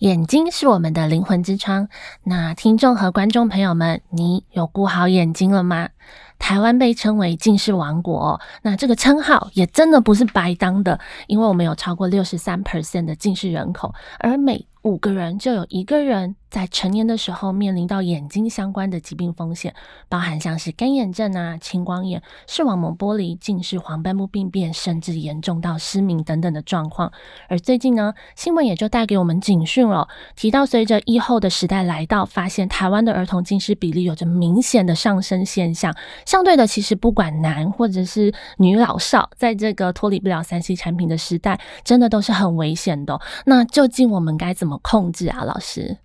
眼睛是我们的灵魂之窗，那听众和观众朋友们，你有顾好眼睛了吗？台湾被称为近视王国，那这个称号也真的不是白当的，因为我们有超过六十三 percent 的近视人口，而每五个人就有一个人在成年的时候面临到眼睛相关的疾病风险，包含像是干眼症啊、青光眼、视网膜剥离、近视、黄斑部病变，甚至严重到失明等等的状况。而最近呢，新闻也就带给我们警讯了，提到随着疫后的时代来到，发现台湾的儿童近视比例有着明显的上升现象。相对的，其实不管男或者是女老少，在这个脱离不了三 C 产品的时代，真的都是很危险的。那究竟我们该怎么控制啊，老师？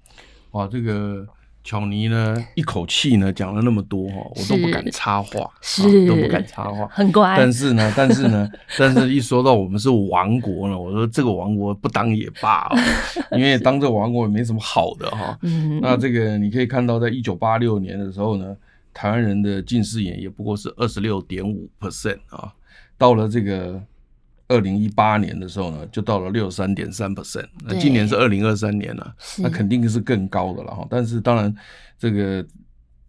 哇，这个巧尼呢，一口气呢讲了那么多哈，我都不敢插话，是、啊、都不敢插话，很乖。但是呢，但是呢，但是一说到我们是王国呢，我说这个王国不当也罢哦，因为当这个王国也没什么好的哈。嗯，那这个你可以看到，在一九八六年的时候呢，台湾人的近视眼也不过是二十六点五 percent 啊，到了这个。二零一八年的时候呢，就到了六十三点三 percent。那今年是二零二三年了，啊，那肯定是更高的了哈。但是当然，这个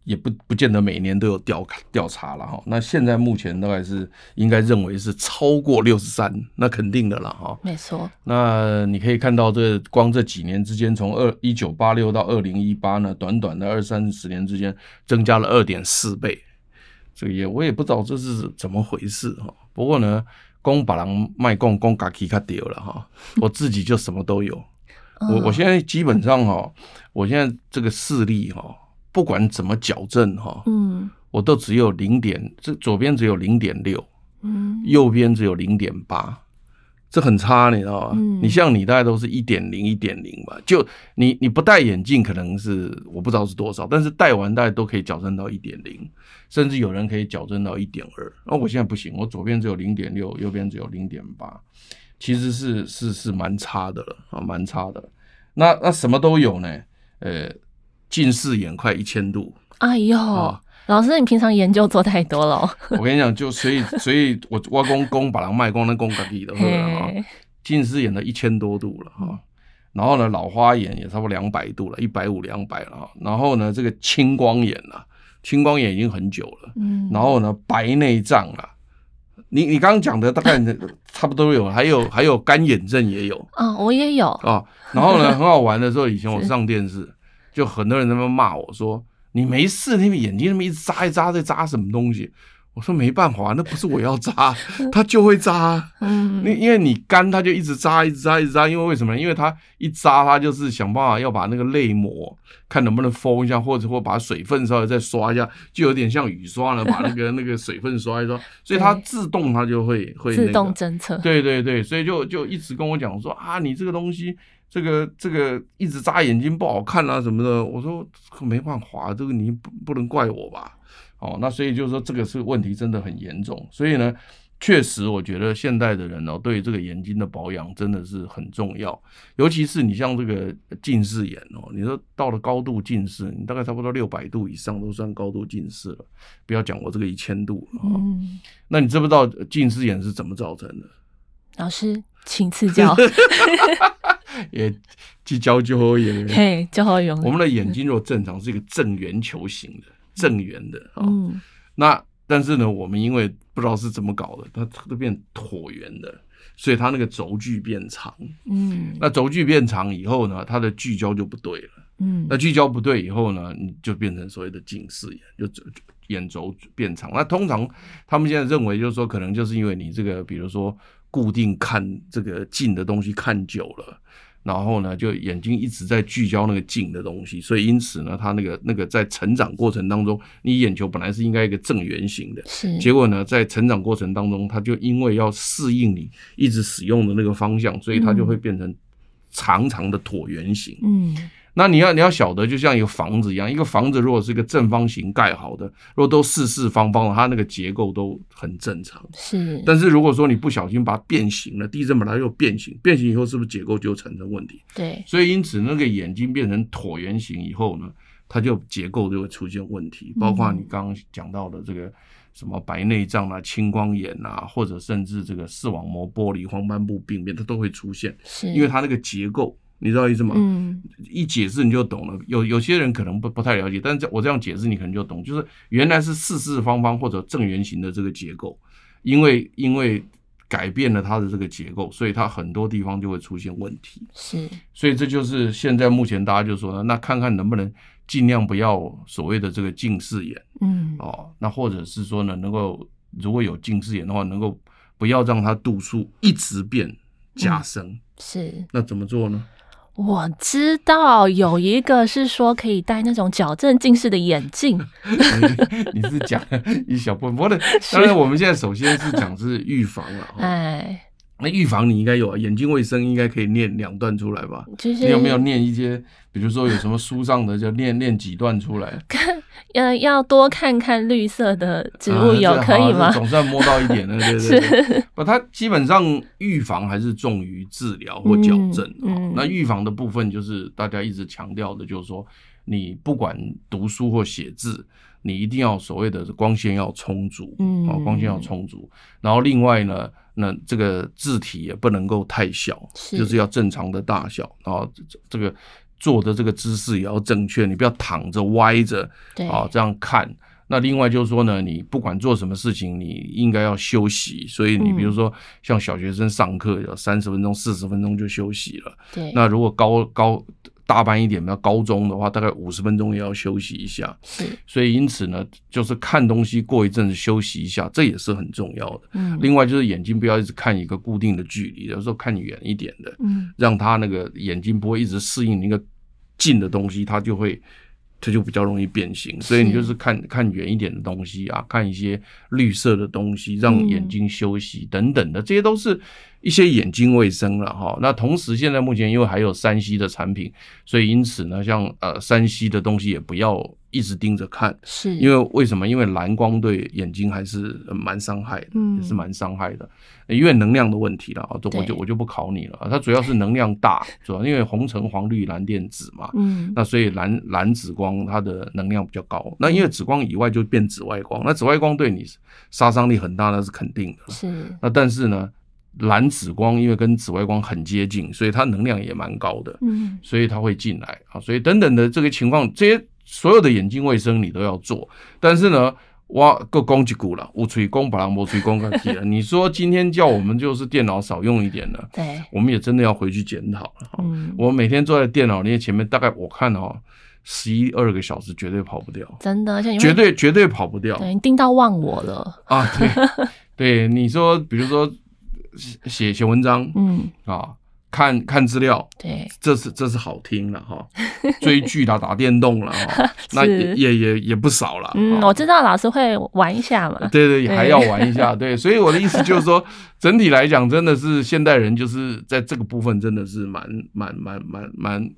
也不不见得每年都有调调查了哈。那现在目前大概是应该认为是超过六十三，那肯定的了哈。没错。那你可以看到，这光这几年之间，从二一九八六到二零一八呢，短短的二三十年之间，增加了二点四倍。这个也我也不知道这是怎么回事哈。不过呢。公把人卖公公嘎起卡掉了哈，我自己就什么都有。我我现在基本上哈，我现在这个视力哈，不管怎么矫正哈，嗯，我都只有零点，这左边只有零点六，嗯，右边只有零点八。这很差，你知道吗？嗯、你像你大概都是一点零、一点零吧。就你你不戴眼镜，可能是我不知道是多少，但是戴完大概都可以矫正到一点零，甚至有人可以矫正到一点二。那我现在不行，我左边只有零点六，右边只有零点八，其实是是是蛮差的了啊，蛮差的。那那什么都有呢？呃，近视眼快一千度。哎呦！啊老师，你平常研究做太多了。我跟你讲，就所以，所以我挖工工把它卖光，那工可以的，哈。近视眼的一千多度了哈，然后呢，老花眼也差不多两百度了，一百五两百了哈。然后呢，这个青光眼啊，青光眼已经很久了。嗯。然后呢，白内障啊，你你刚刚讲的大概差不多有，还有还有干眼症也有。啊、哦，我也有啊。然后呢，很好玩的时候，以前我上电视，就很多人在那边骂我说。你没事，那边眼睛那么一直眨一眨，在眨什么东西？我说没办法，那不是我要扎，它就会扎。嗯，那因为你干，它就一直扎，一直眨，一直眨。因为为什么？因为它一扎，它就是想办法要把那个泪膜看能不能封一下，或者或把水分稍微再刷一下，就有点像雨刷了，把那个 那个水分刷一刷，所以它自动它就会会、那个、自动侦测。对对对，所以就就一直跟我讲说啊，你这个东西。这个这个一直眨眼睛不好看啊什么的，我说没办法，这个你不不能怪我吧？哦，那所以就是说这个是问题真的很严重，所以呢，确实我觉得现代的人哦，对这个眼睛的保养真的是很重要，尤其是你像这个近视眼哦，你说到了高度近视，你大概差不多六百度以上都算高度近视了，不要讲我这个一千度了。嗯，那你知不知道近视眼是怎么造成的？老师，请赐教。也聚焦就好用，嘿，就好用。我们的眼睛若正常是一个正圆球形的，正圆的啊。嗯。那但是呢，我们因为不知道是怎么搞的，它都变椭圆的，所以它那个轴距变长。嗯。那轴距变长以后呢，它的聚焦就不对了。嗯。那聚焦不对以后呢，你就变成所谓的近视眼，就眼轴变长。那通常他们现在认为，就是说，可能就是因为你这个，比如说固定看这个近的东西看久了。然后呢，就眼睛一直在聚焦那个近的东西，所以因此呢，它那个那个在成长过程当中，你眼球本来是应该一个正圆形的，是，结果呢，在成长过程当中，它就因为要适应你一直使用的那个方向，所以它就会变成长长的椭圆形。嗯，那你要你要晓得，就像一个房子一样，一个房子如果是一个正方形盖好的，如果都四四方方的，它那个结构都很正常。是，但是如果说你不小心把它变形了，地震把它又变形，变形以后是不是结构就产生问题？对。所以因此那个眼睛变成椭圆形以后呢，它就结构就会出现问题，包括你刚刚讲到的这个什么白内障啊、青光眼啊，或者甚至这个视网膜剥离、黄斑部病变，它都会出现，是因为它那个结构。你知道意思吗？嗯，一解释你就懂了。有有些人可能不不太了解，但是我这样解释你可能就懂。就是原来是四四方方或者正圆形的这个结构，因为因为改变了它的这个结构，所以它很多地方就会出现问题。是，所以这就是现在目前大家就说呢，那看看能不能尽量不要所谓的这个近视眼。嗯，哦，那或者是说呢，能够如果有近视眼的话，能够不要让它度数一直变加深。嗯，是，那怎么做呢？我知道有一个是说可以戴那种矫正近视的眼镜 你是讲一小部分，不过当然我们现在首先是讲是预防了。哎，那预防你应该有啊，眼睛卫生应该可以念两段出来吧？就是你有没有念一些，比如说有什么书上的就念念几段出来？呃，要多看看绿色的植物油，啊、可以吗？总算摸到一点了，对对对。不，它基本上预防还是重于治疗或矫正。嗯嗯、那预防的部分就是大家一直强调的，就是说你不管读书或写字，你一定要所谓的光线要充足，嗯，光线要充足。然后另外呢，那这个字体也不能够太小，是就是要正常的大小。然后这个。坐的这个姿势也要正确，你不要躺着歪着，对啊，这样看。那另外就是说呢，你不管做什么事情，你应该要休息。所以你比如说像小学生上课，要三十分钟、四十分钟就休息了。对。那如果高高大班一点，比高中的话，大概五十分钟也要休息一下。是。所以因此呢，就是看东西过一阵子休息一下，这也是很重要的。嗯。另外就是眼睛不要一直看一个固定的距离，有时候看远一点的，嗯，让他那个眼睛不会一直适应一个。近的东西，它就会，它就比较容易变形，所以你就是看看远一点的东西啊，看一些绿色的东西，让眼睛休息等等的，这些都是一些眼睛卫生了哈。那同时，现在目前因为还有山西的产品，所以因此呢，像呃山西的东西也不要。一直盯着看，是因为为什么？因为蓝光对眼睛还是蛮伤害的，嗯、也是蛮伤害的，因为能量的问题了啊。我就我就不考你了，它主要是能量大，主要因为红橙黄绿蓝靛紫嘛，嗯，那所以蓝蓝紫光它的能量比较高。那因为紫光以外就变紫外光，那紫外光对你杀伤力很大，那是肯定的。是，那但是呢，蓝紫光因为跟紫外光很接近，所以它能量也蛮高的，嗯，所以它会进来啊，所以等等的这个情况，这些。所有的眼睛卫生你都要做，但是呢，哇，够攻击股了，无吹功把它磨吹功个了。你说今天叫我们就是电脑少用一点了，对，我们也真的要回去检讨了。嗯，我每天坐在电脑那前面，大概我看哦，十一二个小时绝对跑不掉，真的，绝对绝对跑不掉。对，你盯到忘我了啊？对，对，你说，比如说写写文章，嗯啊。看看资料，对，这是这是好听了哈。追剧啦，打电动了哈，那也也也也不少了。嗯，我知道老师会玩一下嘛。对对，还要玩一下。对，所以我的意思就是说，整体来讲，真的是现代人就是在这个部分真的是蛮蛮蛮蛮蛮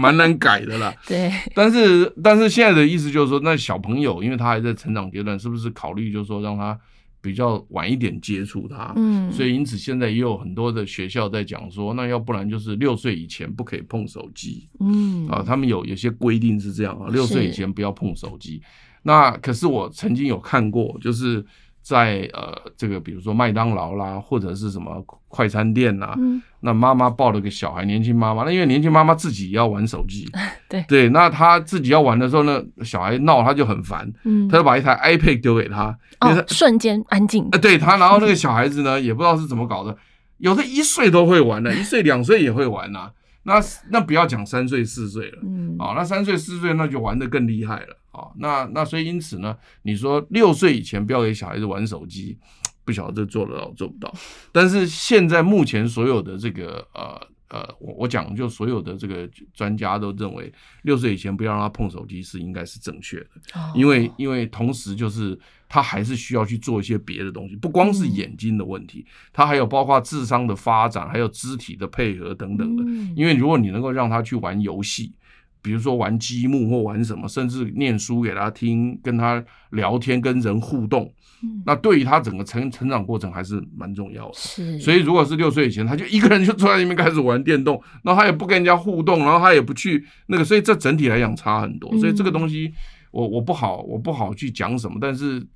蛮难改的啦。对。但是但是现在的意思就是说，那小朋友因为他还在成长阶段，是不是考虑就是说让他。比较晚一点接触它，嗯，所以因此现在也有很多的学校在讲说，那要不然就是六岁以前不可以碰手机，嗯，啊，他们有有些规定是这样啊，六岁以前不要碰手机。那可是我曾经有看过，就是。在呃，这个比如说麦当劳啦，或者是什么快餐店呐，嗯、那妈妈抱了个小孩，年轻妈妈，那因为年轻妈妈自己要玩手机，对。对，那她自己要玩的时候呢，小孩闹，她就很烦，嗯，她就把一台 iPad 丢给他，哦，瞬间安静，呃，对他，然后那个小孩子呢，也不知道是怎么搞的，有的一岁都会玩的，一岁两岁也会玩呐、啊。那那不要讲三岁四岁了，嗯，啊，那三岁四岁那就玩的更厉害了，啊，那那所以因此呢，你说六岁以前不要给小孩子玩手机，不晓得这做得到做不到。但是现在目前所有的这个呃呃，我我讲就所有的这个专家都认为，六岁以前不要让他碰手机是应该是正确的，哦、因为因为同时就是他还是需要去做一些别的东西，不光是眼睛的问题，他还有包括智商的发展，还有肢体的配合等等的。因为如果你能够让他去玩游戏。比如说玩积木或玩什么，甚至念书给他听，跟他聊天，跟人互动，嗯、那对于他整个成成长过程还是蛮重要的。是，所以如果是六岁以前，他就一个人就坐在那边开始玩电动，然后他也不跟人家互动，然后他也不去那个，所以这整体来讲差很多。所以这个东西我我不好我不好去讲什么，但是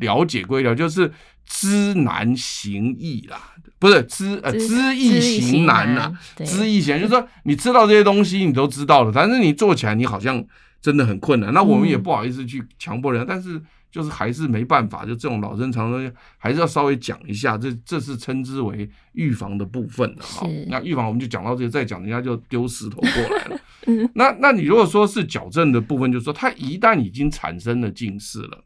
了解归了，就是知难行易啦。不是知呃知易行难呐，知易行难就是说你知道这些东西你都知道了，但是你做起来你好像真的很困难。那我们也不好意思去强迫人，但是就是还是没办法，就这种老生常谈还是要稍微讲一下。这这是称之为预防的部分的。哈，那预防我们就讲到这个，再讲人家就丢石头过来了。那那你如果说是矫正的部分，就是说它一旦已经产生了近视了，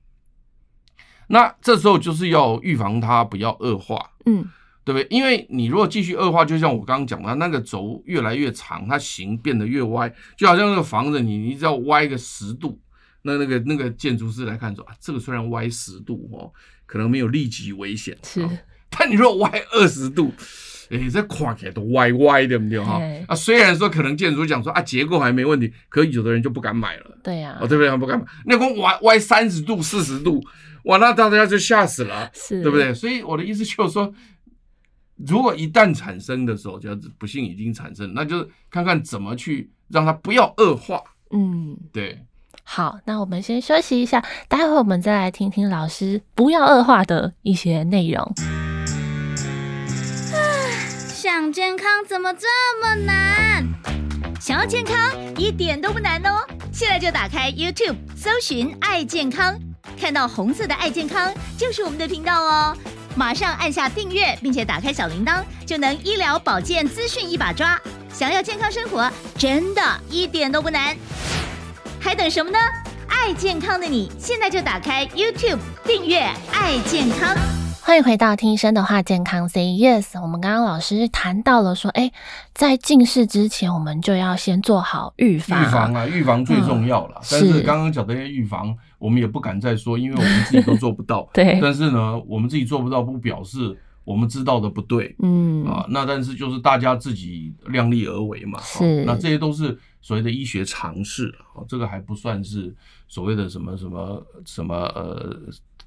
那这时候就是要预防它不要恶化。嗯。对不对？因为你如果继续恶化，就像我刚刚讲的，那个轴越来越长，它形变得越歪，就好像那个房子，你你只要歪个十度，那那个那个建筑师来看说啊，这个虽然歪十度哦，可能没有立即危险，是、哦，但你如果歪二十度，哎，这看起来都歪歪的，对不对哈？啊，虽然说可能建筑讲说啊，结构还没问题，可有的人就不敢买了，对呀、啊，哦，对不对？他不敢买，那个歪歪三十度、四十度，哇，那大家就吓死了，是，对不对？所以我的意思就是说。如果一旦产生的时候，就是不幸已经产生，那就是看看怎么去让它不要恶化。嗯，对。好，那我们先休息一下，待会我们再来听听老师不要恶化的一些内容。想健康怎么这么难？想要健康一点都不难哦！现在就打开 YouTube，搜寻“爱健康”，看到红色的“爱健康”就是我们的频道哦。马上按下订阅，并且打开小铃铛，就能医疗保健资讯一把抓。想要健康生活，真的一点都不难，还等什么呢？爱健康的你，现在就打开 YouTube 订阅“爱健康”。欢迎回到听医生的话，健康 Say Yes。我们刚刚老师谈到了说，哎，在近视之前，我们就要先做好预防。预防啊，预防最重要了。嗯、但是刚刚讲的预防，我们也不敢再说，因为我们自己都做不到。对。但是呢，我们自己做不到，不表示我们知道的不对。嗯。啊，那但是就是大家自己量力而为嘛。是。啊、那这些都是所谓的医学常识啊，这个还不算是所谓的什么什么什么呃。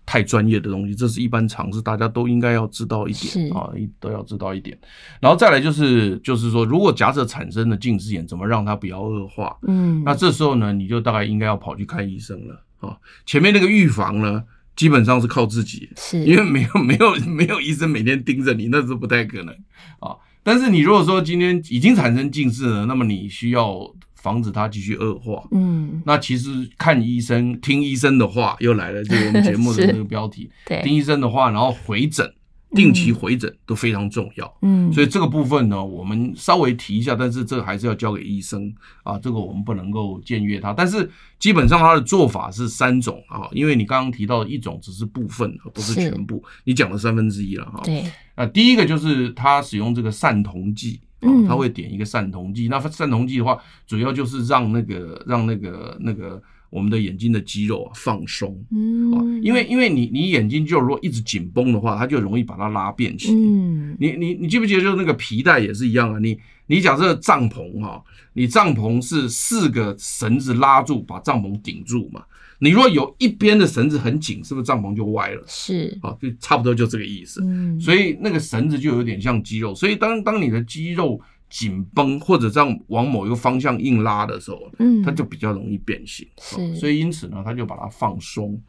太专业的东西，这是一般常识，大家都应该要知道一点啊，都要知道一点。然后再来就是，就是说，如果假设产生了近视眼，怎么让它不要恶化？嗯，那这时候呢，你就大概应该要跑去看医生了啊。前面那个预防呢，基本上是靠自己，是因为没有 没有没有医生每天盯着你，那是不太可能啊。但是你如果说今天已经产生近视了，那么你需要。防止它继续恶化。嗯，那其实看医生、听医生的话又来了，这个我们节目的 那个标题。对，听医生的话，然后回诊，定期回诊都非常重要。嗯，所以这个部分呢，我们稍微提一下，但是这个还是要交给医生啊，这个我们不能够僭越他。但是基本上他的做法是三种啊，因为你刚刚提到的一种只是部分，而不是全部。你讲了三分之一了哈。对，啊，第一个就是他使用这个散瞳剂。嗯，他会点一个散瞳剂，那散瞳剂的话，主要就是让那个让那个那个我们的眼睛的肌肉啊放松，嗯，因为因为你你眼睛就如果一直紧绷的话，它就容易把它拉变形。嗯，你你你记不记得，就是那个皮带也是一样啊，你你假设帐篷哈，你帐篷是四个绳子拉住，把帐篷顶住嘛。你如果有一边的绳子很紧，是不是帐篷就歪了？是，啊，就差不多就这个意思。嗯，所以那个绳子就有点像肌肉，所以当当你的肌肉紧绷或者这样往某一个方向硬拉的时候，嗯，它就比较容易变形。是，所以因此呢，它就把它放松，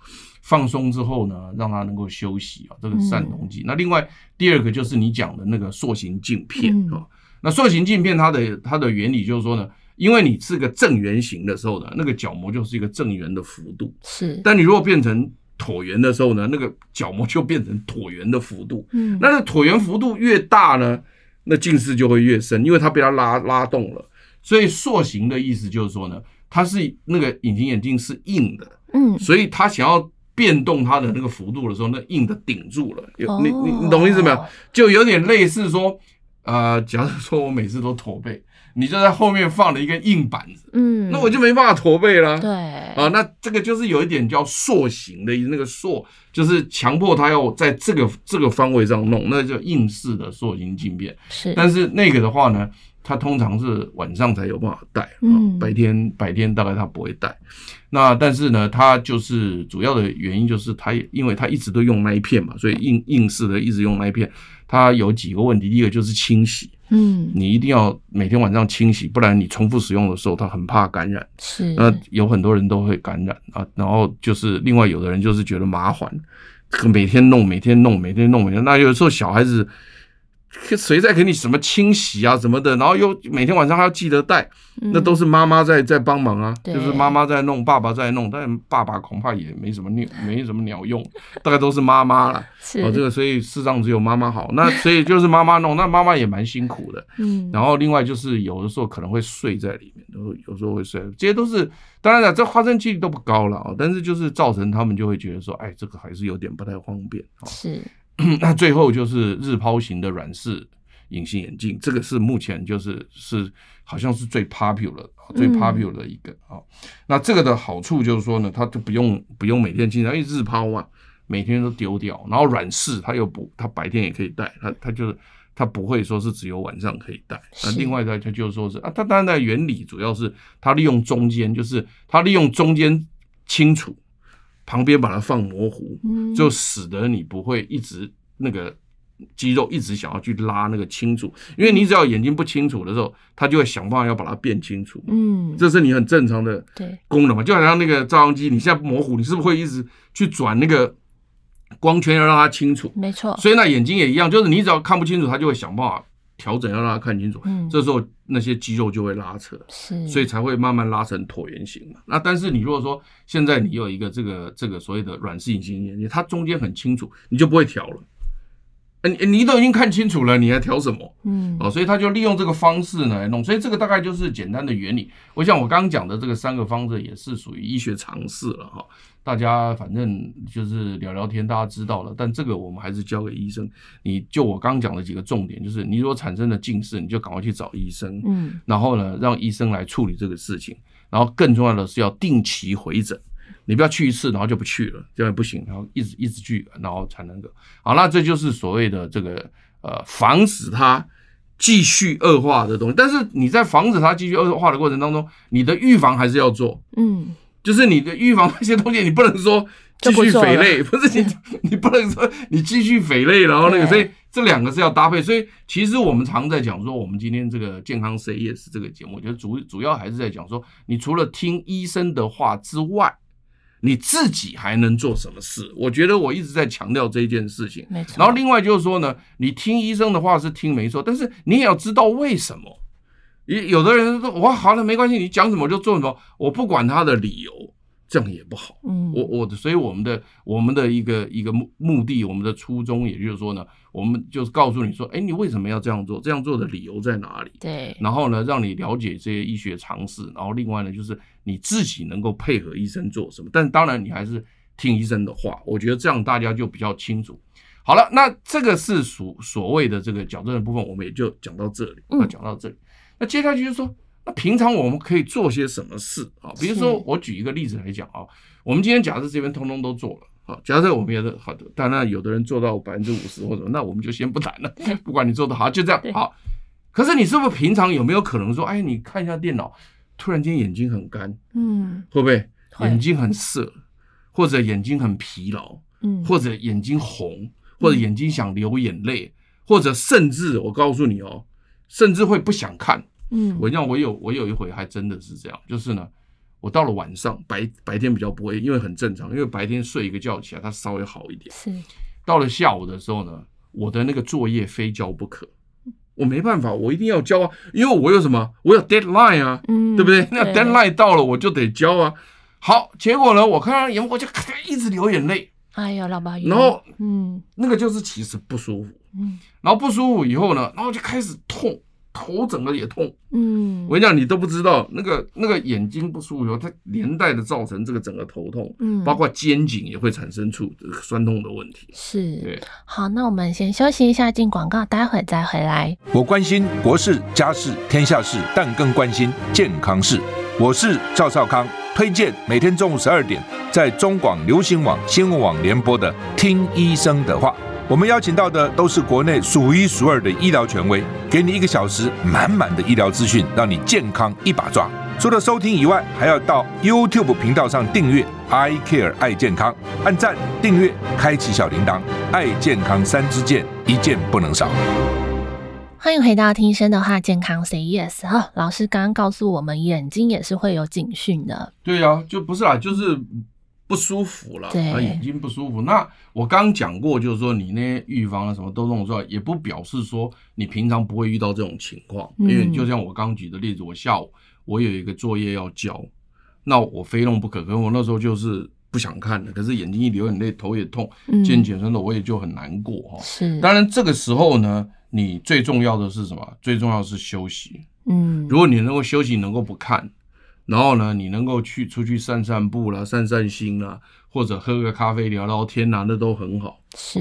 放松之后呢，让它能够休息啊，这个散瞳剂。那另外第二个就是你讲的那个塑形镜片啊，那塑形镜片它的它的原理就是说呢。因为你是个正圆形的时候呢，那个角膜就是一个正圆的幅度。是。但你如果变成椭圆的时候呢，那个角膜就变成椭圆的幅度。嗯。那个椭圆幅度越大呢，那近视就会越深，因为它被它拉拉动了。所以塑形的意思就是说呢，它是那个隐形眼镜是硬的。嗯。所以它想要变动它的那个幅度的时候，那硬的顶住了。有你你你懂意思没有？就有点类似说。呃，假如说我每次都驼背，你就在后面放了一根硬板子，嗯，那我就没办法驼背了。对啊，那这个就是有一点叫塑形的，那个塑就是强迫他要在这个这个方位上弄，那叫硬式的塑形镜片。是，但是那个的话呢，他通常是晚上才有办法戴，嗯，白天白天大概他不会戴。那但是呢，他就是主要的原因就是它，因为他一直都用那一片嘛，所以硬硬式的一直用那一片，它有几个问题。第一个就是清洗，嗯，你一定要每天晚上清洗，不然你重复使用的时候，它很怕感染。是，那有很多人都会感染啊。然后就是另外有的人就是觉得麻烦，每天弄，每天弄，每天弄，每天。那有时候小孩子。谁在给你什么清洗啊什么的，然后又每天晚上还要记得带，嗯、那都是妈妈在在帮忙啊，就是妈妈在弄，爸爸在弄，但爸爸恐怕也没什么鸟，没什么鸟用，大概都是妈妈了。是哦，这个所以世上只有妈妈好，那所以就是妈妈弄，那妈妈也蛮辛苦的。嗯，然后另外就是有的时候可能会睡在里面，都有时候会睡，这些都是当然了，这发生几率都不高了啊，但是就是造成他们就会觉得说，哎，这个还是有点不太方便。是。那最后就是日抛型的软式隐形眼镜，这个是目前就是是好像是最 popular 最 popular 的一个啊。那这个的好处就是说呢，它就不用不用每天经常，因为日抛嘛，每天都丢掉。然后软式它又不，它白天也可以戴，它它就是它不会说是只有晚上可以戴。那另外呢，它就是说是啊，它当然的原理主要是它利用中间，就是它利用中间清楚。旁边把它放模糊，就使得你不会一直那个肌肉一直想要去拉那个清楚，因为你只要眼睛不清楚的时候，它就会想办法要把它变清楚。嗯，这是你很正常的功能嘛，就好像那个照相机，你现在模糊，你是不是会一直去转那个光圈要让它清楚？没错。所以那眼睛也一样，就是你只要看不清楚，它就会想办法。调整要让他看清楚，嗯，这时候那些肌肉就会拉扯，是，所以才会慢慢拉成椭圆形嘛。那但是你如果说现在你有一个这个这个所谓的软式隐形眼镜，它中间很清楚，你就不会调了。你你都已经看清楚了，你还调什么？嗯，哦，所以他就利用这个方式呢来弄，所以这个大概就是简单的原理。我想我刚刚讲的这个三个方子也是属于医学常识了哈，大家反正就是聊聊天，大家知道了。但这个我们还是交给医生。你就我刚刚讲的几个重点，就是你如果产生了近视，你就赶快去找医生，嗯，然后呢让医生来处理这个事情，然后更重要的是要定期回诊。你不要去一次，然后就不去了，这样也不行。然后一直一直去，然后才能够好。那这就是所谓的这个呃，防止它继续恶化的东西。但是你在防止它继续恶化的过程当中，你的预防还是要做。嗯，就是你的预防那些东西，你不能说继续肥类，不是你你不能说你继续肥类，然后那个，所以这两个是要搭配。所以其实我们常在讲说，我们今天这个健康 Yes 这个节目，我觉得主主要还是在讲说，你除了听医生的话之外。你自己还能做什么事？我觉得我一直在强调这一件事情。没错。然后另外就是说呢，你听医生的话是听没错，但是你也要知道为什么。有有的人说，我，好了，没关系，你讲什么就做什么，我不管他的理由。这样也不好，嗯，我我的，所以我们的我们的一个一个目目的，我们的初衷，也就是说呢，我们就是告诉你说，哎，你为什么要这样做？这样做的理由在哪里？对，然后呢，让你了解这些医学常识，然后另外呢，就是你自己能够配合医生做什么。但当然，你还是听医生的话，我觉得这样大家就比较清楚。好了，那这个是属所谓的这个矫正的部分，我们也就讲到这里，嗯，讲到这里。那接下去就是说。那平常我们可以做些什么事啊？比如说，我举一个例子来讲啊，我们今天假设这边通通都做了，好，假设我们也是好的，当然有的人做到百分之五十或者，那我们就先不谈了。不管你做的好，就这样好。可是你是不是平常有没有可能说，哎，你看一下电脑，突然间眼睛很干，嗯，会不会眼睛很涩，或者眼睛很疲劳，嗯，或者眼睛红，或者眼睛想流眼泪，或者甚至我告诉你哦，甚至会不想看。嗯，我讲我有我有一回还真的是这样，就是呢，我到了晚上白白天比较不会，因为很正常，因为白天睡一个觉起来，它稍微好一点。是，到了下午的时候呢，我的那个作业非交不可，我没办法，我一定要交啊，因为我有什么，我有 deadline 啊，嗯，对不对？那 deadline 到了我就得交啊。好，结果呢，我看到眼我就一直流眼泪，哎呀，老爸，然后嗯，那个就是其实不舒服，嗯，然后不舒服以后呢，然后就开始痛。头整个也痛。嗯，我跟你讲，你都不知道那个那个眼睛不舒服，它连带的造成这个整个头痛，嗯，包括肩颈也会产生出酸痛的问题。是，对，好，那我们先休息一下，进广告，待会再回来。我关心国事、家事、天下事，但更关心健康事。我是赵少康，推荐每天中午十二点在中广流行网、新闻网联播的《听医生的话》。我们邀请到的都是国内数一数二的医疗权威，给你一个小时满满的医疗资讯，让你健康一把抓。除了收听以外，还要到 YouTube 频道上订阅 “I Care 爱健康”，按赞、订阅、开启小铃铛，爱健康三支箭，一件不能少。欢迎回到听医生的话，健康 Say Yes 哈。老师刚刚告诉我们，眼睛也是会有警讯的。对啊，就不是啦，就是不舒服了，对，眼睛不舒服。那我刚讲过，就是说你那些预防啊什么都弄出来，也不表示说你平常不会遇到这种情况。嗯、因为就像我刚举的例子，我下午我有一个作业要交，那我非弄不可。可是我那时候就是不想看的，可是眼睛一流眼泪，头也痛，肩颈酸的，我也就很难过哈。是，当然这个时候呢。你最重要的是什么？最重要的是休息。嗯，如果你能够休息，能够不看，然后呢，你能够去出去散散步啦、散散心啦，或者喝个咖啡聊聊天呐，那都很好。是，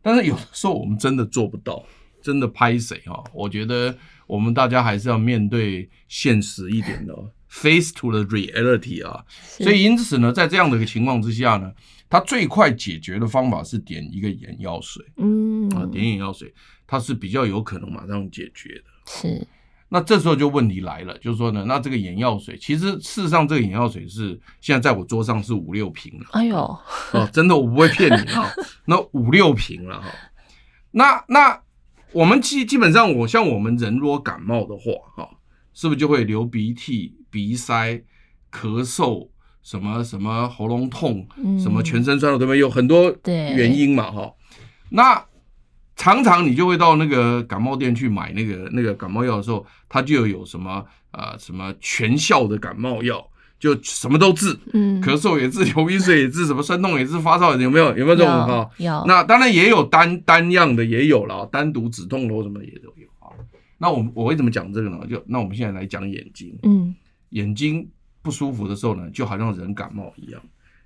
但是有的时候我们真的做不到，真的拍谁哈？我觉得我们大家还是要面对现实一点的，face to the reality 啊。所以因此呢，在这样的一个情况之下呢，它最快解决的方法是点一个眼药水。嗯啊，点眼药水。它是比较有可能马上解决的，是。那这时候就问题来了，就是说呢，那这个眼药水，其实事实上这个眼药水是现在在我桌上是五六瓶了。哎呦，哦，真的我不会骗你哈，那五六瓶了哈。那那我们基基本上，我像我们人如果感冒的话，哈，是不是就会流鼻涕、鼻塞、咳嗽，什么什么喉咙痛，什么全身酸痛，对不对？有很多原因嘛，哈。那常常你就会到那个感冒店去买那个那个感冒药的时候，它就有什么啊、呃、什么全效的感冒药，就什么都治，嗯，咳嗽也治，流鼻水也治，什么酸痛也治，发烧也治有没有？有没有这种哈？有。那当然也有单单样的也有了，单独止痛的或什么也都有啊。那我我为什么讲这个呢？就那我们现在来讲眼睛，嗯，眼睛不舒服的时候呢，就好像人感冒一样。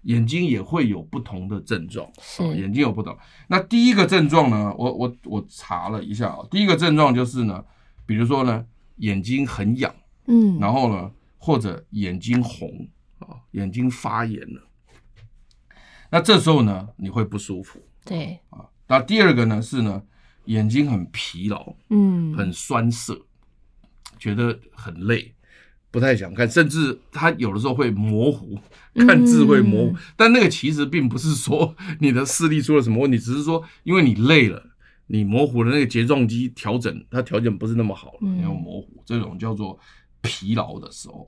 眼睛也会有不同的症状，是、哦、眼睛有不同。那第一个症状呢，我我我查了一下啊，第一个症状就是呢，比如说呢，眼睛很痒，嗯，然后呢，或者眼睛红啊、哦，眼睛发炎了。那这时候呢，你会不舒服，对啊。那第二个呢是呢，眼睛很疲劳，嗯，很酸涩，觉得很累。不太想看，甚至他有的时候会模糊，看字会模糊。嗯、但那个其实并不是说你的视力出了什么问题，只是说因为你累了，你模糊的那个睫状肌调整，它调整不是那么好了，你要模糊，这种叫做疲劳的时候。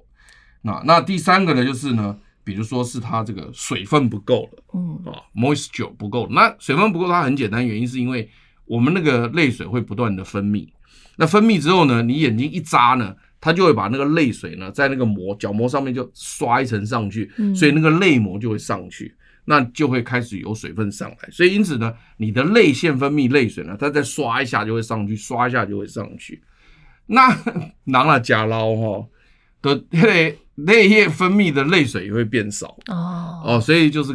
那那第三个呢，就是呢，比如说是它这个水分不够了，嗯啊，moisture 不够。那水分不够，它很简单，原因是因为我们那个泪水会不断的分泌，那分泌之后呢，你眼睛一眨呢。它就会把那个泪水呢，在那个膜角膜上面就刷一层上去，所以那个泪膜就会上去，那就会开始有水分上来。所以因此呢，你的泪腺分泌泪水呢，它再刷一下就会上去，刷一下就会上去。那 囊了假捞哈的泪泪液分泌的泪水也会变少哦哦，所以就是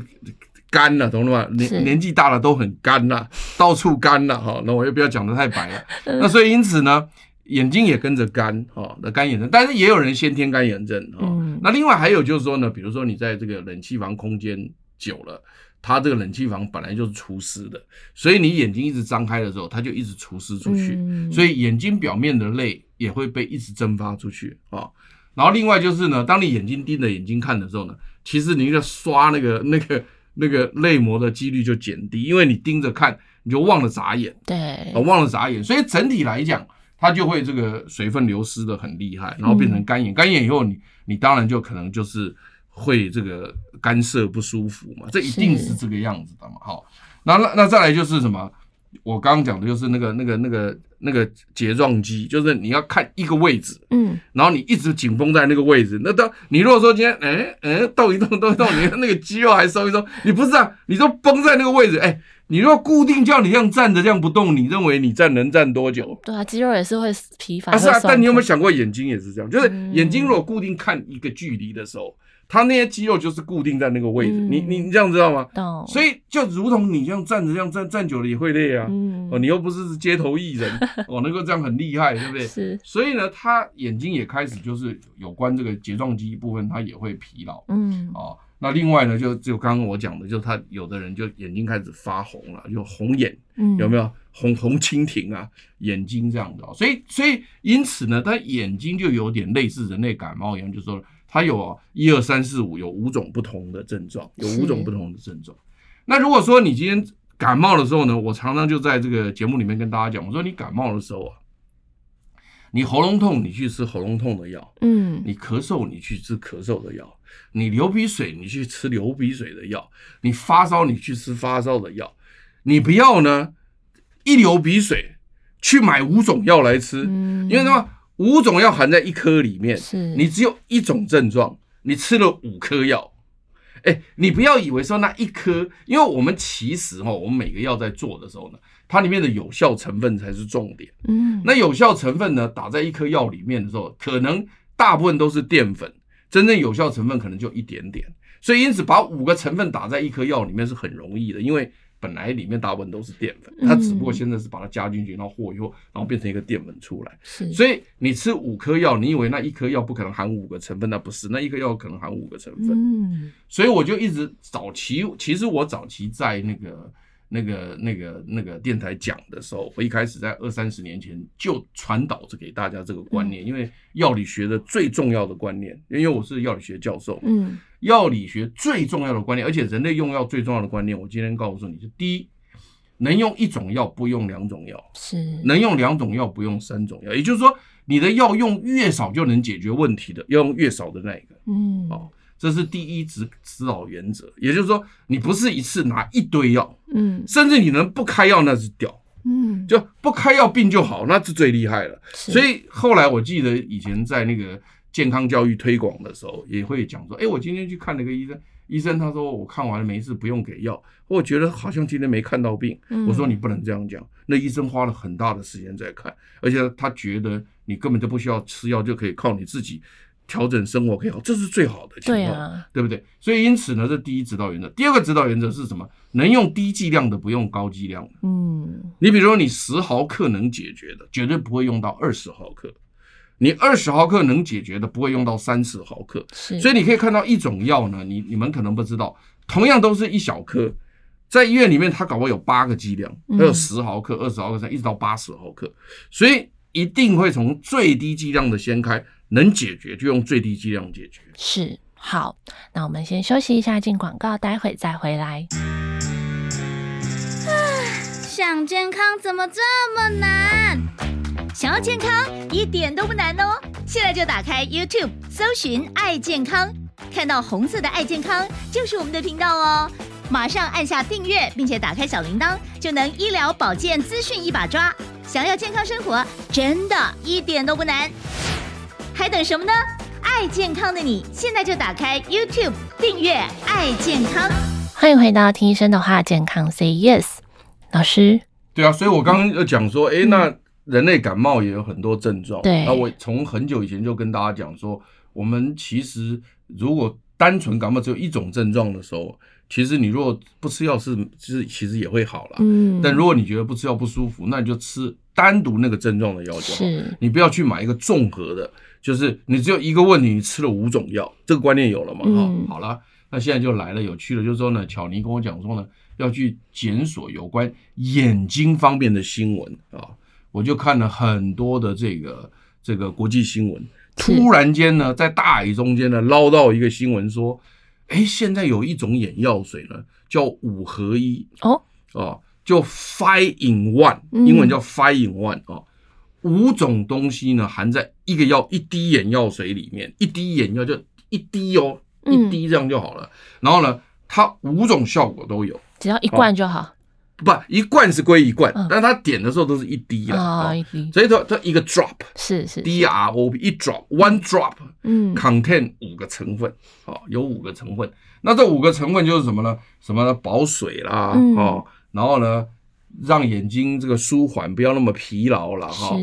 干了，懂了吗？年年纪大了都很干了，到处干了哈。那我也不要讲得太白了。那所以因此呢。眼睛也跟着干哈的干眼症，但是也有人先天干眼症哈。嗯、那另外还有就是说呢，比如说你在这个冷气房空间久了，它这个冷气房本来就是除湿的，所以你眼睛一直张开的时候，它就一直除湿出去，嗯、所以眼睛表面的泪也会被一直蒸发出去啊。然后另外就是呢，当你眼睛盯着眼睛看的时候呢，其实你要刷那个 那个那个泪膜的几率就减低，因为你盯着看，你就忘了眨眼，对，哦忘了眨眼，所以整体来讲。它就会这个水分流失的很厉害，然后变成干眼，干、嗯、眼以后你你当然就可能就是会这个干涩不舒服嘛，这一定是这个样子的嘛。好，那那那再来就是什么？我刚刚讲的就是那个那个那个那个睫状肌，就是你要看一个位置，嗯，然后你一直紧绷在那个位置，那到你如果说今天哎哎动一动动一动，你的那个肌肉还收一收，你不是啊，你都绷在那个位置，哎。你如果固定叫你这样站着这样不动，你认为你站能站多久？对啊，肌肉也是会疲乏。啊，是啊，但你有没有想？想过眼睛也是这样？就是眼睛如果固定看一个距离的时候，它那些肌肉就是固定在那个位置。嗯、你你你这样知道吗？所以就如同你这样站着这样站站久了也会累啊。嗯。哦，你又不是街头艺人，哦，能够这样很厉害，对不对？是。所以呢，他眼睛也开始就是有关这个睫状肌部分，他也会疲劳。嗯。哦。那另外呢，就就刚刚我讲的，就他有的人就眼睛开始发红了，就红眼，嗯，有没有红红蜻蜓啊？眼睛这样的，所以所以因此呢，他眼睛就有点类似人类感冒一样，就是说他有一二三四五有五种不同的症状，有五种不同的症状。那如果说你今天感冒的时候呢，我常常就在这个节目里面跟大家讲，我说你感冒的时候啊。你喉咙痛，你去吃喉咙痛的药。嗯，你咳嗽，你去吃咳嗽的药。你流鼻水，你去吃流鼻水的药。你发烧，你去吃发烧的药。你不要呢，一流鼻水去买五种药来吃，嗯，因为什么？五种药含在一颗里面，是你只有一种症状，你吃了五颗药。哎，你不要以为说那一颗，因为我们其实哈，我们每个药在做的时候呢。它里面的有效成分才是重点。嗯，那有效成分呢，打在一颗药里面的时候，可能大部分都是淀粉，真正有效成分可能就一点点。所以因此把五个成分打在一颗药里面是很容易的，因为本来里面大部分都是淀粉，它只不过现在是把它加进去，然后和一和，然后变成一个淀粉出来。是，所以你吃五颗药，你以为那一颗药不可能含五个成分？那不是，那一颗药可能含五个成分。嗯，所以我就一直早期，其实我早期在那个。那个、那个、那个电台讲的时候，我一开始在二三十年前就传导着给大家这个观念，因为药理学的最重要的观念，因为我是药理学教授，嗯，药理学最重要的观念，而且人类用药最重要的观念，我今天告诉你是：第一，能用一种药不用两种药，是。能用两种药不用三种药，也就是说，你的药用越少就能解决问题的，要用越少的那一个，嗯，好。这是第一指指导原则，也就是说，你不是一次拿一堆药，嗯，甚至你能不开药那是屌，嗯，就不开药病就好，那是最厉害了。所以后来我记得以前在那个健康教育推广的时候，也会讲说，哎，我今天去看了个医生，医生他说我看完了没事，不用给药，我觉得好像今天没看到病。我说你不能这样讲，那医生花了很大的时间在看，而且他觉得你根本就不需要吃药就可以靠你自己。调整生活可以好，这是最好的情况，对啊，对不对？所以因此呢，这第一指导原则。第二个指导原则是什么？能用低剂量的，不用高剂量的。嗯，你比如说，你十毫克能解决的，绝对不会用到二十毫克；你二十毫克能解决的，不会用到三十毫克。所以你可以看到一种药呢，你你们可能不知道，同样都是一小颗，在医院里面它搞不好有八个剂量，还有十毫克、二十毫克，一直到八十毫克，所以一定会从最低剂量的先开。能解决就用最低剂量解决。是，好，那我们先休息一下，进广告，待会再回来。想健康怎么这么难？想要健康一点都不难哦！现在就打开 YouTube，搜寻“爱健康”，看到红色的“爱健康”就是我们的频道哦。马上按下订阅，并且打开小铃铛，就能医疗保健资讯一把抓。想要健康生活，真的一点都不难。还等什么呢？爱健康的你，现在就打开 YouTube 订阅“爱健康”。欢迎回到听医生的话，健康 Say Yes，老师。对啊，所以我刚刚就讲说，哎、嗯，那人类感冒也有很多症状。对，那我从很久以前就跟大家讲说，我们其实如果单纯感冒只有一种症状的时候，其实你如果不吃药是，其实其实也会好了。嗯。但如果你觉得不吃药不舒服，那你就吃单独那个症状的药就好。是。你不要去买一个综合的。就是你只有一个问题，你吃了五种药，这个观念有了嘛？哈、嗯，好了，那现在就来了，有趣的，就是说呢，巧妮跟我讲说呢，要去检索有关眼睛方面的新闻啊，我就看了很多的这个这个国际新闻，突 然间呢，在大海中间呢捞到一个新闻说，哎，现在有一种眼药水呢，叫五合一哦，哦，叫 Five in One，英文叫 Five in One 啊。五种东西呢，含在一个药一滴眼药水里面，一滴眼药就一滴哦，一滴这样就好了。嗯、然后呢，它五种效果都有，只要一罐就好。哦、不，一罐是归一罐，嗯、但是它点的时候都是一滴了啊，哦、一滴。所以它它一个 drop 是是 D R O P 一 drop one drop，嗯，contain 五个成分，哦，有五个成分。那这五个成分就是什么呢？什么呢？保水啦，嗯、哦。然后呢，让眼睛这个舒缓，不要那么疲劳了哈。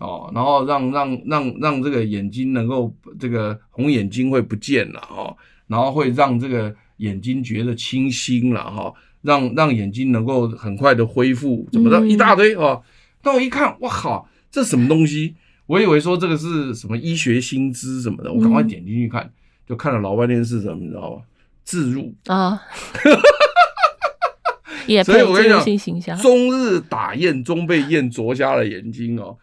哦，然后让让让让这个眼睛能够这个红眼睛会不见了哈，然后会让这个眼睛觉得清新了哈，让让眼睛能够很快的恢复，怎么的，一大堆哦。但我一看，哇靠，这什么东西？我以为说这个是什么医学新知什么的，我赶快点进去看，就看了老半天是什么，你知道吗？自入啊。所以我跟你讲，中日打雁，终被雁啄瞎了眼睛哦。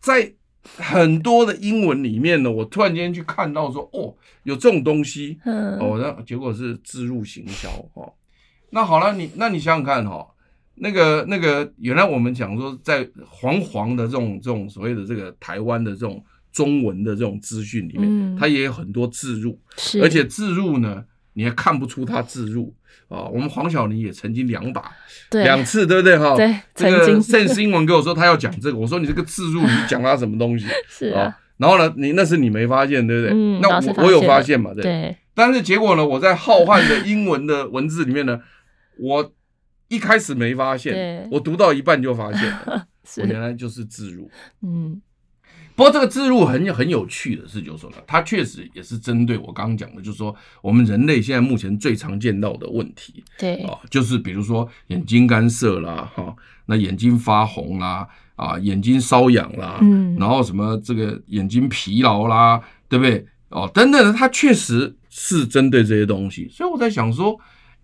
在很多的英文里面呢，我突然间去看到说，哦，有这种东西，哦，那结果是置入行销哦。那好了，你那你想想看哈，那个那个，原来我们讲说，在黄黄的这种这种所谓的这个台湾的这种中文的这种资讯里面，它也有很多置入，而且置入呢。你还看不出它置入啊？我们黄晓玲也曾经两把，两次，对不对哈？对，这个 Sense 英文跟我说他要讲这个，我说你这个自入，你讲他什么东西？是啊。然后呢，你那是你没发现，对不对？嗯，那我我有发现嘛？对。但是结果呢？我在浩瀚的英文的文字里面呢，我一开始没发现，我读到一半就发现了，我原来就是自入。嗯。不过这个置入很很有趣的是，就是说呢，它确实也是针对我刚刚讲的，就是说我们人类现在目前最常见到的问题，对啊，就是比如说眼睛干涩啦，哈，那眼睛发红啦，啊，眼睛瘙痒啦，嗯，然后什么这个眼睛疲劳啦，对不对？哦，等等的，它确实是针对这些东西，所以我在想说，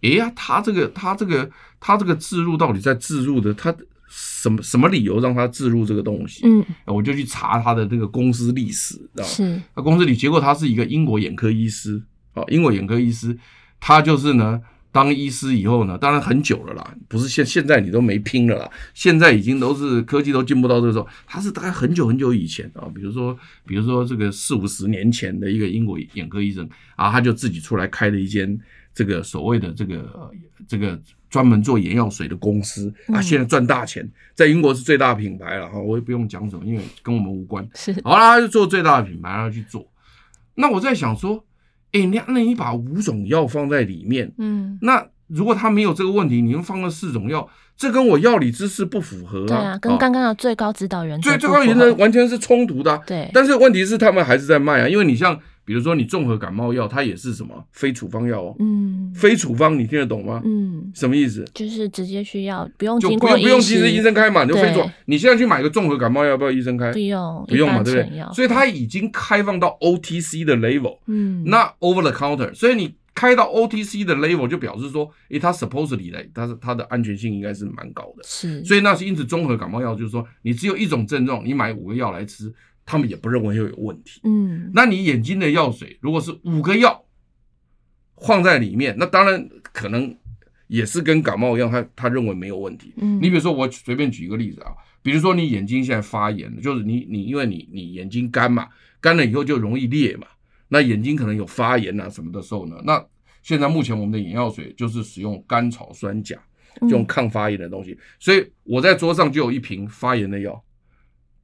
哎呀，它这个它这个它这个置入到底在置入的它。什么什么理由让他置入这个东西？嗯，我就去查他的这个公司历史，知道吗？是，他公司里，结果他是一个英国眼科医师，啊，英国眼科医师，他就是呢，当医师以后呢，当然很久了啦，不是现现在你都没拼了啦，现在已经都是科技都进步到这个时候，他是大概很久很久以前啊，比如说比如说这个四五十年前的一个英国眼科医生啊，他就自己出来开了一间这个所谓的这个这个。专门做眼药水的公司啊，现在赚大钱，在英国是最大品牌了哈，我也不用讲什么，因为跟我们无关。是，好啦，他就做最大的品牌，他去做。那我在想说，哎，那那你把五种药放在里面，嗯，那如果他没有这个问题，你又放了四种药，这跟我药理知识不符合啊。对啊，跟刚刚的最高指导原则，最最高原则完全是冲突的。对，但是问题是他们还是在卖啊，因为你像。比如说你综合感冒药，它也是什么非处方药哦。嗯，非处方你听得懂吗？嗯，什么意思？就是直接需要不用经过医生，不用其实医生开嘛，就非处。你现在去买个综合感冒药，要不要医生开？不用，不用嘛，对不对？所以它已经开放到 OTC 的 level，嗯，那 over the counter，所以你开到 OTC 的 level 就表示说，诶，它 supposedly 的，它是它的安全性应该是蛮高的。是，所以那是因此综合感冒药就是说，你只有一种症状，你买五个药来吃。他们也不认为又有问题。嗯，那你眼睛的药水如果是五个药放在里面，那当然可能也是跟感冒一样，他他认为没有问题。嗯，你比如说我随便举一个例子啊，比如说你眼睛现在发炎了，就是你你因为你你眼睛干嘛，干了以后就容易裂嘛，那眼睛可能有发炎啊什么的时候呢，那现在目前我们的眼药水就是使用甘草酸钾这种抗发炎的东西，所以我在桌上就有一瓶发炎的药。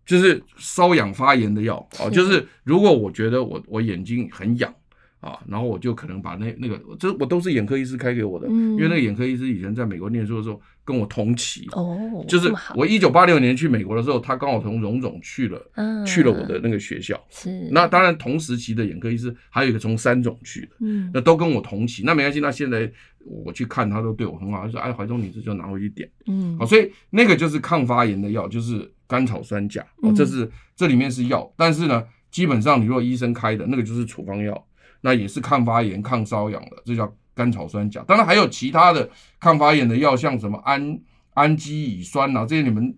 就是瘙痒发炎的药啊，就是。如果我觉得我我眼睛很痒啊，然后我就可能把那那个，这我都是眼科医师开给我的，因为那个眼科医师以前在美国念书的时候跟我同期哦，就是我一九八六年去美国的时候，他刚好从荣总去了，去了我的那个学校，是。那当然同时期的眼科医师还有一个从三总去的，嗯，那都跟我同期，那没关系，那现在我去看他都对我很好，他说哎怀中你这就拿回去点，嗯，好，所以那个就是抗发炎的药，就是。甘草酸钾，哦，这是这里面是药，但是呢，基本上你如果医生开的那个就是处方药，那也是抗发炎、抗瘙痒的，这叫甘草酸钾。当然还有其他的抗发炎的药，像什么氨氨基乙酸啊，这些你们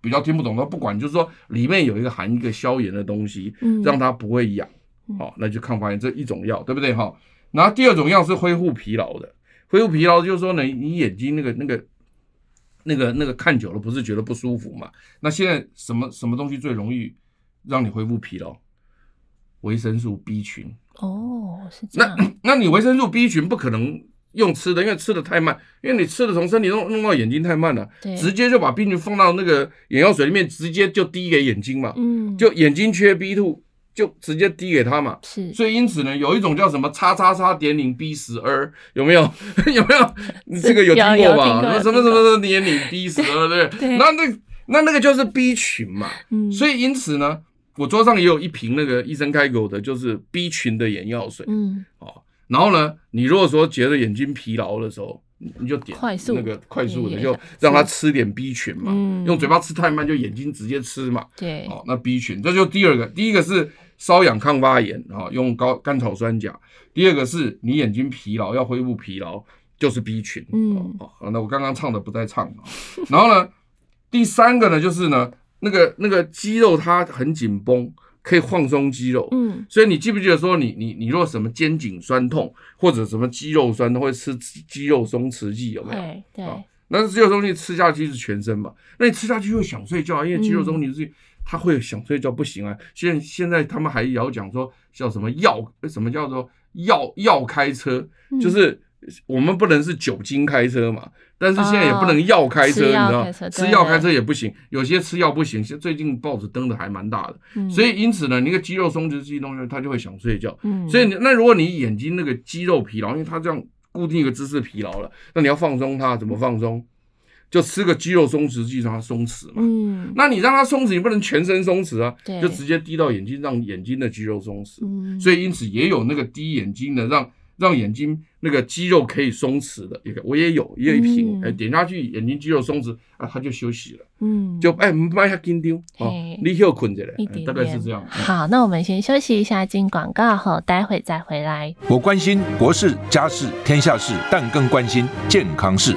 比较听不懂的，不管，就是说里面有一个含一个消炎的东西，让它不会痒，好，那就抗发炎这一种药，对不对哈？然后第二种药是恢复疲劳的，恢复疲劳就是说呢，你眼睛那个那个。那个那个看久了不是觉得不舒服嘛？那现在什么什么东西最容易让你恢复疲劳？维生素 B 群哦，是这样。那 那你维生素 B 群不可能用吃的，因为吃的太慢，因为你吃的从身体弄弄到眼睛太慢了，对，直接就把 B 群放到那个眼药水里面，直接就滴给眼睛嘛，嗯，就眼睛缺 B two。就直接滴给他嘛。是，所以因此呢，有一种叫什么叉叉叉点领 B 十二，有没有？有没有？你这个有听过吧？什么什么什么点领 B 十二，对不对？那那那那个就是 B 群嘛。嗯。所以因此呢，我桌上也有一瓶那个医生开给我的，就是 B 群的眼药水。嗯。哦，然后呢，你如果说觉得眼睛疲劳的时候。你就点快速那个快速的，就让他吃点 B 群嘛，用嘴巴吃太慢，就眼睛直接吃嘛。对，哦，那 B 群，这就第二个，第一个是瘙痒抗发炎啊，用高甘草酸钾。第二个是你眼睛疲劳要恢复疲劳，就是 B 群。嗯，好，那我刚刚唱的不再唱了。然后呢，第三个呢，就是呢，那个那个肌肉它很紧绷。可以放松肌肉，嗯，所以你记不记得说你你你若什么肩颈酸痛或者什么肌肉酸痛会吃肌肉松弛剂有没有？对对、哦，那肌肉松弛剂吃下去是全身嘛？那你吃下去又想睡觉，因为肌肉松弛剂它会想睡觉不行啊。现在现在他们还要讲说叫什么药？什么叫做药药开车？就是。我们不能是酒精开车嘛，但是现在也不能药开车，哦、你知道，吃药开车也不行，有些吃药不行。现最近报纸登的还蛮大的，嗯、所以因此呢，你那个肌肉松弛剂东西，他就会想睡觉。嗯、所以那如果你眼睛那个肌肉疲劳，因为他这样固定一个姿势疲劳了，那你要放松它，怎么放松？就吃个肌肉松弛剂让它松弛嘛。嗯，那你让它松弛，你不能全身松弛啊，对就直接滴到眼睛，让眼睛的肌肉松弛。嗯，所以因此也有那个滴眼睛的让。让眼睛那个肌肉可以松弛的，一个我也有，也有一瓶，哎，点下去眼睛肌肉松弛啊，他就休息了，嗯，就哎，慢下紧张，哦，你休困着嘞，大概是这样。好，那我们先休息一下，进广告后，待会再回来。我关心国事、家事、天下事，但更关心健康事。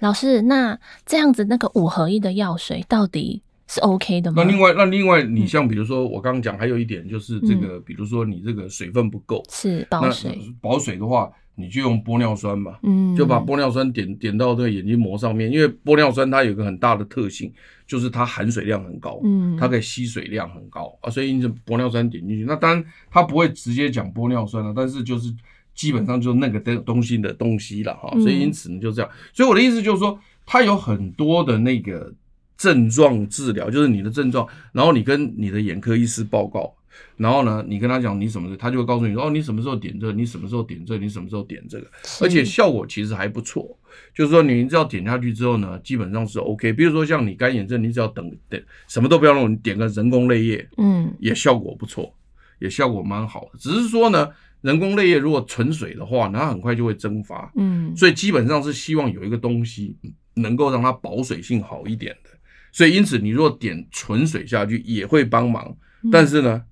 老师，那这样子那个五合一的药水到底？是 OK 的吗？那另外，那另外，你像比如说，我刚刚讲还有一点就是这个，嗯、比如说你这个水分不够，是保水。保水的话，你就用玻尿酸嘛，嗯，就把玻尿酸点点到这个眼睛膜上面，因为玻尿酸它有一个很大的特性，就是它含水量很高，嗯，它可以吸水量很高啊，所以你就玻尿酸点进去，那当然它不会直接讲玻尿酸了，但是就是基本上就是那个东东西的东西了哈，所以因此呢就这样，所以我的意思就是说，它有很多的那个。症状治疗就是你的症状，然后你跟你的眼科医师报告，然后呢，你跟他讲你什么，他就会告诉你说，哦，你什么时候点这个，你什么时候点这个，你什么时候点这个，而且效果其实还不错。就是说，你只要点下去之后呢，基本上是 OK。比如说像你干眼症，你只要等等，什么都不要弄，你点个人工泪液，嗯，也效果不错，也效果蛮好的。只是说呢，人工泪液如果纯水的话，那它很快就会蒸发，嗯，所以基本上是希望有一个东西能够让它保水性好一点的。所以，因此，你若点纯水下去也会帮忙，嗯、但是呢，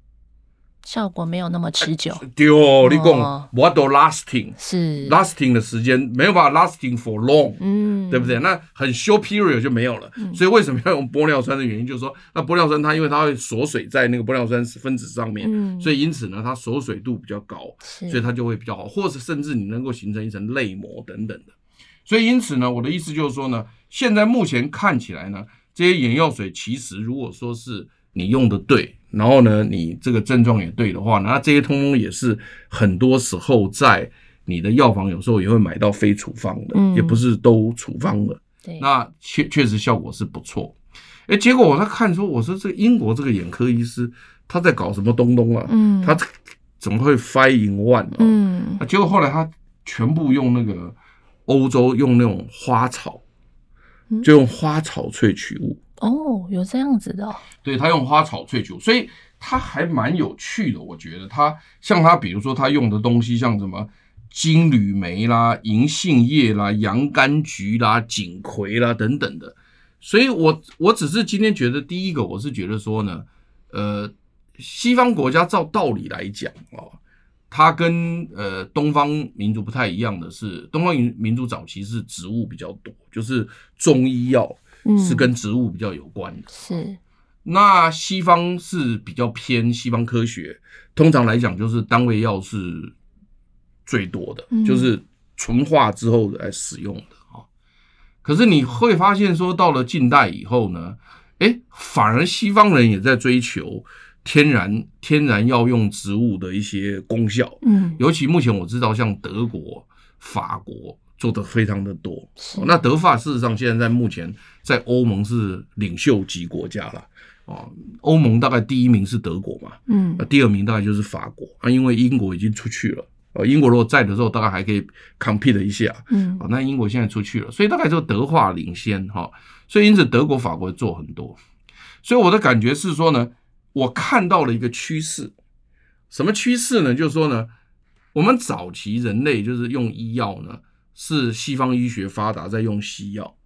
效果没有那么持久。对，你讲 what do lasting 是 lasting 的时间没有办法 lasting for long，嗯，对不对？那很 short period 就没有了。嗯、所以为什么要用玻尿酸的原因，就是说，那玻尿酸它因为它会锁水在那个玻尿酸分子上面，嗯、所以因此呢，它锁水度比较高，所以它就会比较好，或者甚至你能够形成一层泪膜等等的。所以因此呢，我的意思就是说呢，现在目前看起来呢。这些眼药水其实，如果说是你用的对，然后呢，你这个症状也对的话，那这些通通也是很多时候在你的药房有时候也会买到非处方的，嗯、也不是都处方的。对，那确确实效果是不错。哎，结果我在看说，我说这个英国这个眼科医师他在搞什么东东啊？嗯，他怎么会 five in one？嗯，结果后来他全部用那个欧洲用那种花草。就用花草萃取物哦，有这样子的，哦，对，他用花草萃取，所以他还蛮有趣的。我觉得他像他，比如说他用的东西，像什么金缕梅啦、银杏叶啦、洋甘菊啦、锦葵啦等等的。所以我我只是今天觉得，第一个我是觉得说呢，呃，西方国家照道理来讲哦。它跟呃东方民族不太一样的是，东方民民族早期是植物比较多，就是中医药是跟植物比较有关的。嗯、是，那西方是比较偏西方科学，通常来讲就是单位药是最多的，嗯、就是纯化之后来使用的啊。可是你会发现说，到了近代以后呢，哎，反而西方人也在追求天然天然药用植物的一些功效。嗯，尤其目前我知道，像德国、法国做的非常的多。那德法事实上现在在目前在欧盟是领袖级国家了。哦，欧盟大概第一名是德国嘛，嗯，第二名大概就是法国啊，因为英国已经出去了。呃，英国如果在的时候，大概还可以 compete 一下，嗯，啊，那英国现在出去了，所以大概就德化领先哈，所以因此德国、法国做很多，所以我的感觉是说呢，我看到了一个趋势，什么趋势呢？就是说呢，我们早期人类就是用医药呢，是西方医学发达在用西药，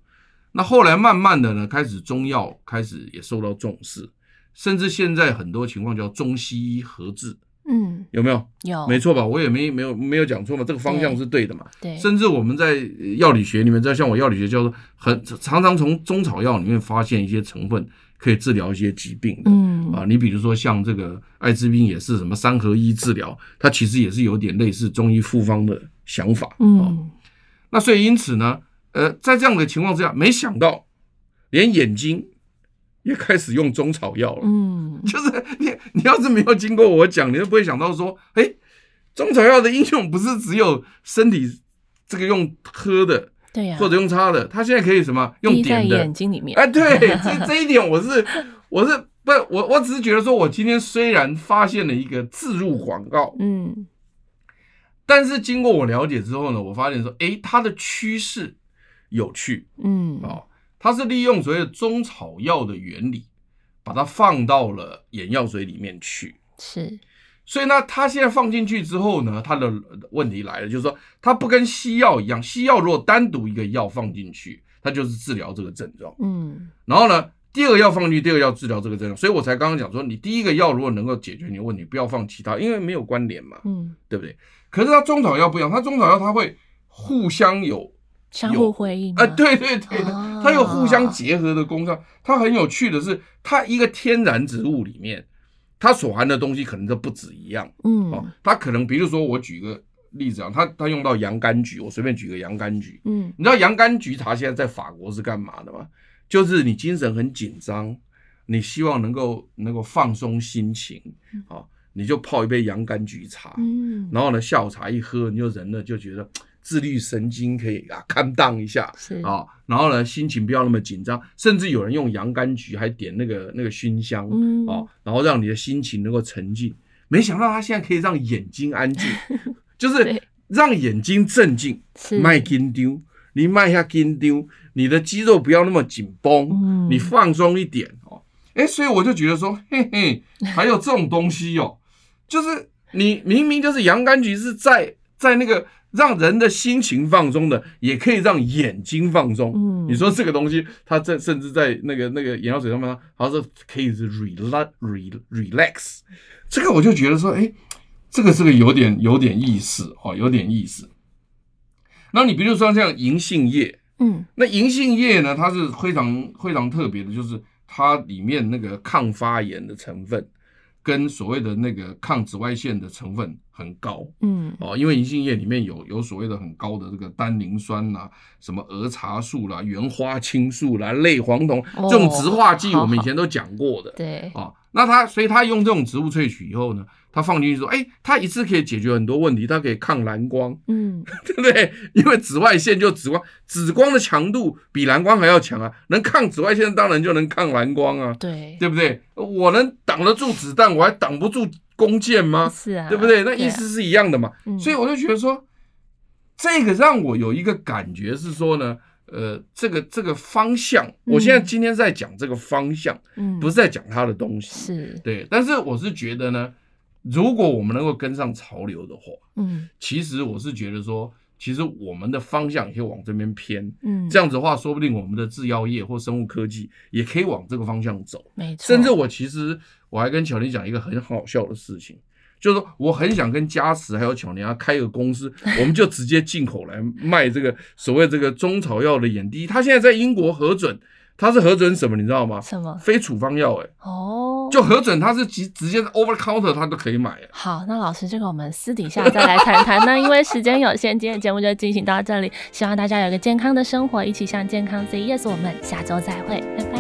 那后来慢慢的呢，开始中药开始也受到重视，甚至现在很多情况叫中西医合治。嗯，有没有？有，没错吧？我也没没有没有讲错嘛，这个方向是对的嘛。对，甚至我们在药理学里面，在像我药理学教授，很常常从中草药里面发现一些成分可以治疗一些疾病的。嗯啊，你比如说像这个艾滋病也是什么三合一治疗，它其实也是有点类似中医复方的想法。嗯，那所以因此呢，呃，在这样的情况之下，没想到连眼睛。也开始用中草药了，嗯，就是你，你要是没有经过我讲，你就不会想到说，哎，中草药的应用不是只有身体这个用喝的，对呀，或者用擦的，它现在可以什么用点的，眼睛里面，哎，对，这这一点我是我是不，我我只是觉得说，我今天虽然发现了一个置入广告，嗯，但是经过我了解之后呢，我发现说，哎，它的趋势有趣，嗯，啊。它是利用所谓的中草药的原理，把它放到了眼药水里面去。是，所以呢，它现在放进去之后呢，它的问题来了，就是说它不跟西药一样，西药如果单独一个药放进去，它就是治疗这个症状。嗯，然后呢，第二个药放进去，第二个药治疗这个症状。所以我才刚刚讲说，你第一个药如果能够解决你的问题，不要放其他，因为没有关联嘛。嗯，对不对？可是它中草药不一样，它中草药它会互相有。相互回应啊、呃，对对对，它有互相结合的功效。它很有趣的是，它一个天然植物里面，它所含的东西可能都不止一样。嗯，哦，它可能比如说，我举个例子啊，它它用到洋甘菊，我随便举个洋甘菊。嗯，你知道洋甘菊茶现在在法国是干嘛的吗？就是你精神很紧张，你希望能够能够放松心情，啊，你就泡一杯洋甘菊茶。嗯，然后呢，下午茶一喝，你就人呢就觉得。自律神经可以啊，calm down 一下，是啊，然后呢，心情不要那么紧张，甚至有人用洋甘菊，还点那个那个熏香，嗯，啊，然后让你的心情能够沉静。没想到他现在可以让眼睛安静，就是让眼睛镇静，卖金丢，你迈下金丢，你的肌肉不要那么紧绷，嗯，你放松一点哦。哎，所以我就觉得说，嘿嘿，还有这种东西哦，就是你明明就是洋甘菊是在在那个。让人的心情放松的，也可以让眼睛放松。嗯，你说这个东西，它在甚至在那个那个眼药水上面，好像是可以是 relax relax。这个我就觉得说，哎，这个这个有点有点意思哦，有点意思。那你比如说像银杏叶，嗯，那银杏叶呢，它是非常非常特别的，就是它里面那个抗发炎的成分。跟所谓的那个抗紫外线的成分很高，嗯，哦，因为银杏叶里面有有所谓的很高的这个单宁酸啦，什么儿茶素啦、原花青素啦、类黄酮、哦、这种植化剂，我们以前都讲过的，哦、对，啊、哦，那他所以他用这种植物萃取以后呢，他放进去说，哎，它一次可以解决很多问题，它可以抗蓝光，嗯，对不对？因为紫外线就紫光，紫光的强度比蓝光还要强啊，能抗紫外线当然就能抗蓝光啊，对，对不对？我能挡得住子弹，我还挡不住弓箭吗？是啊，对不对？那意思是一样的嘛。啊、所以我就觉得说，这个让我有一个感觉是说呢，呃，这个这个方向，我现在今天在讲这个方向，嗯，不是在讲它的东西，是对。但是我是觉得呢。如果我们能够跟上潮流的话，嗯，其实我是觉得说，其实我们的方向也可以往这边偏，嗯，这样子的话，说不定我们的制药业或生物科技也可以往这个方向走，没错。甚至我其实我还跟巧妮讲一个很好笑的事情，就是说我很想跟嘉实还有巧莲啊开个公司，我们就直接进口来卖这个所谓这个中草药的眼滴，他现在在英国核准。它是核准什么，你知道吗？什么？非处方药，哎，哦，就核准它是直直接 over counter，它都可以买。好，那老师这个我们私底下再来谈谈。那因为时间有限，今天节目就进行到这里，希望大家有个健康的生活，一起向健康 say yes。我们下周再会，拜拜。